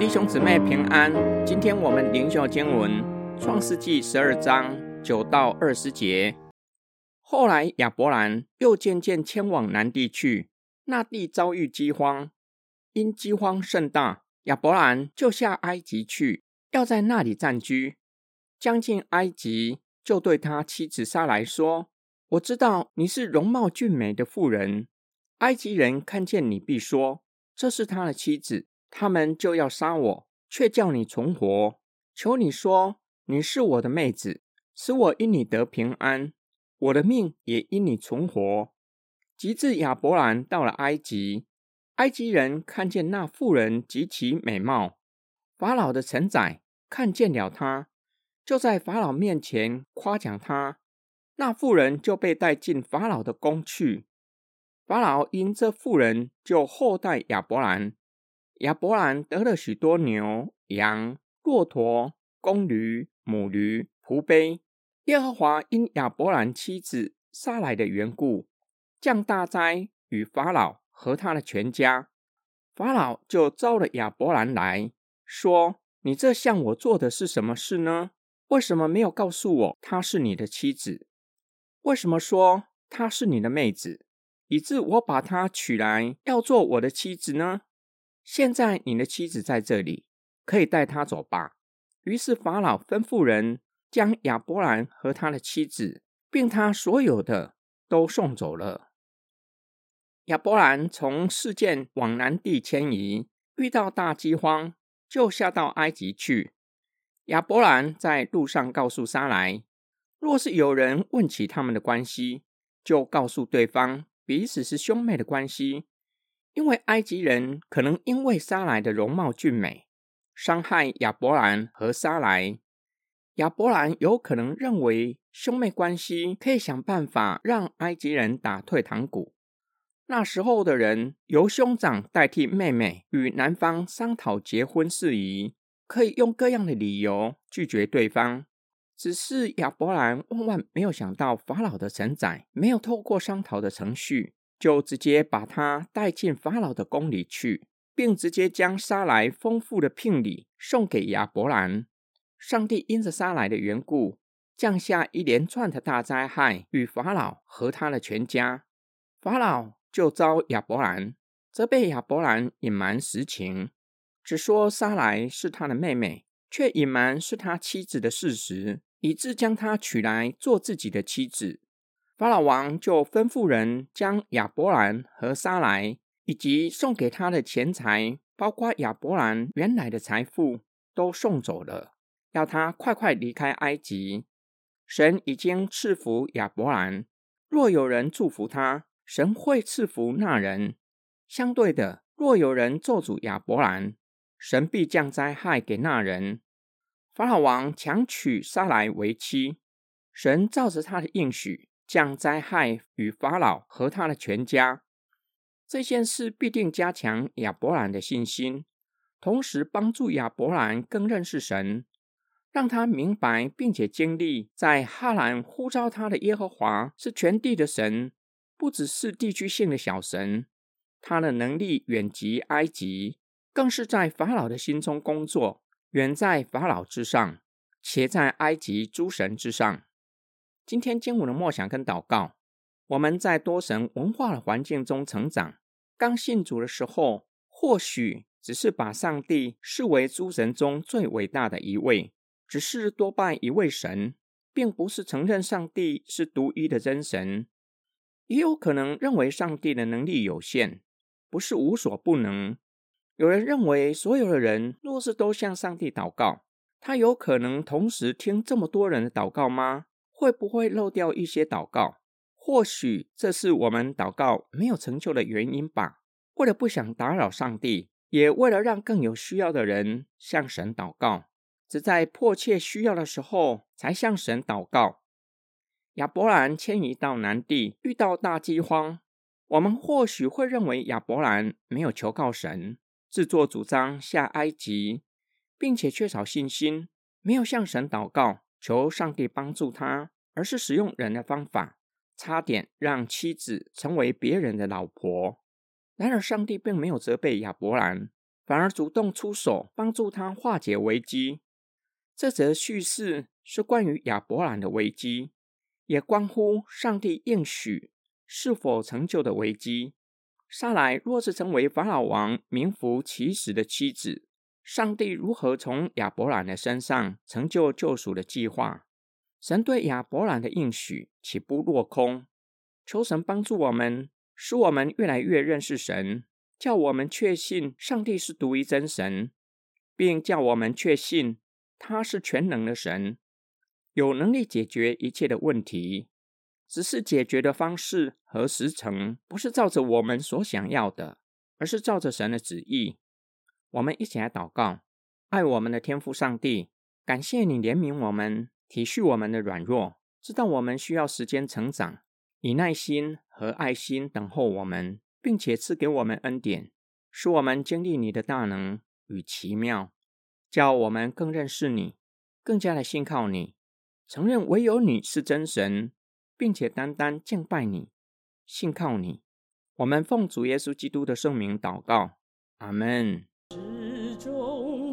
弟兄姊妹平安，今天我们灵修经文《创世纪》十二章九到二十节。后来亚伯兰又渐渐迁往南地去，那地遭遇饥荒，因饥荒甚大，亚伯兰就下埃及去，要在那里暂居。将近埃及，就对他妻子撒来说：“我知道你是容貌俊美的妇人，埃及人看见你必说这是他的妻子。”他们就要杀我，却叫你存活。求你说，你是我的妹子，使我因你得平安，我的命也因你存活。及至亚伯兰到了埃及，埃及人看见那妇人极其美貌，法老的臣宰看见了她，就在法老面前夸奖她。那妇人就被带进法老的宫去。法老因这妇人，就厚待亚伯兰。亚伯兰得了许多牛、羊、骆驼、公驴、母驴、仆碑。耶和华因亚伯兰妻子撒来的缘故，降大灾与法老和他的全家。法老就招了亚伯兰来说：“你这向我做的是什么事呢？为什么没有告诉我她是你的妻子？为什么说她是你的妹子，以致我把她娶来要做我的妻子呢？”现在你的妻子在这里，可以带她走吧。于是法老吩咐人将亚伯兰和他的妻子，并他所有的都送走了。亚伯兰从事件往南地迁移，遇到大饥荒，就下到埃及去。亚伯兰在路上告诉沙来，若是有人问起他们的关系，就告诉对方彼此是兄妹的关系。因为埃及人可能因为沙来的容貌俊美，伤害亚伯兰和沙来。亚伯兰有可能认为兄妹关系可以想办法让埃及人打退堂鼓。那时候的人由兄长代替妹妹与男方商讨结婚事宜，可以用各样的理由拒绝对方。只是亚伯兰万万没有想到，法老的承载没有透过商讨的程序。就直接把他带进法老的宫里去，并直接将沙来丰富的聘礼送给亚伯兰。上帝因着沙来的缘故，降下一连串的大灾害与法老和他的全家。法老就招亚伯兰，责备亚伯兰隐瞒实情，只说沙来是他的妹妹，却隐瞒是他妻子的事实，以致将她娶来做自己的妻子。法老王就吩咐人将亚伯兰和撒来以及送给他的钱财，包括亚伯兰原来的财富，都送走了，要他快快离开埃及。神已经赐福亚伯兰，若有人祝福他，神会赐福那人；相对的，若有人咒诅亚伯兰，神必降灾害给那人。法老王强娶撒来为妻，神照着他的应许。降灾害与法老和他的全家，这件事必定加强亚伯兰的信心，同时帮助亚伯兰更认识神，让他明白并且经历在哈兰呼召他的耶和华是全地的神，不只是地区性的小神，他的能力远及埃及，更是在法老的心中工作，远在法老之上，且在埃及诸神之上。今天经文的默想跟祷告，我们在多神文化的环境中成长。刚信主的时候，或许只是把上帝视为诸神中最伟大的一位，只是多拜一位神，并不是承认上帝是独一的真神。也有可能认为上帝的能力有限，不是无所不能。有人认为，所有的人若是都向上帝祷告，他有可能同时听这么多人的祷告吗？会不会漏掉一些祷告？或许这是我们祷告没有成就的原因吧。为了不想打扰上帝，也为了让更有需要的人向神祷告，只在迫切需要的时候才向神祷告。亚伯兰迁移到南地，遇到大饥荒，我们或许会认为亚伯兰没有求告神，自作主张下埃及，并且缺少信心，没有向神祷告。求上帝帮助他，而是使用人的方法，差点让妻子成为别人的老婆。然而，上帝并没有责备亚伯兰，反而主动出手帮助他化解危机。这则叙事是关于亚伯兰的危机，也关乎上帝应许是否成就的危机。莎莱若是成为法老王名副其实的妻子，上帝如何从亚伯兰的身上成就救赎的计划？神对亚伯兰的应许岂不落空？求神帮助我们，使我们越来越认识神，叫我们确信上帝是独一真神，并叫我们确信他是全能的神，有能力解决一切的问题。只是解决的方式和时程不是照着我们所想要的，而是照着神的旨意。我们一起来祷告，爱我们的天父上帝，感谢你怜悯我们，体恤我们的软弱，知道我们需要时间成长，以耐心和爱心等候我们，并且赐给我们恩典，使我们经历你的大能与奇妙，叫我们更认识你，更加的信靠你，承认唯有你是真神。并且单单敬拜你，信靠你。我们奉主耶稣基督的圣名祷告，阿门。始终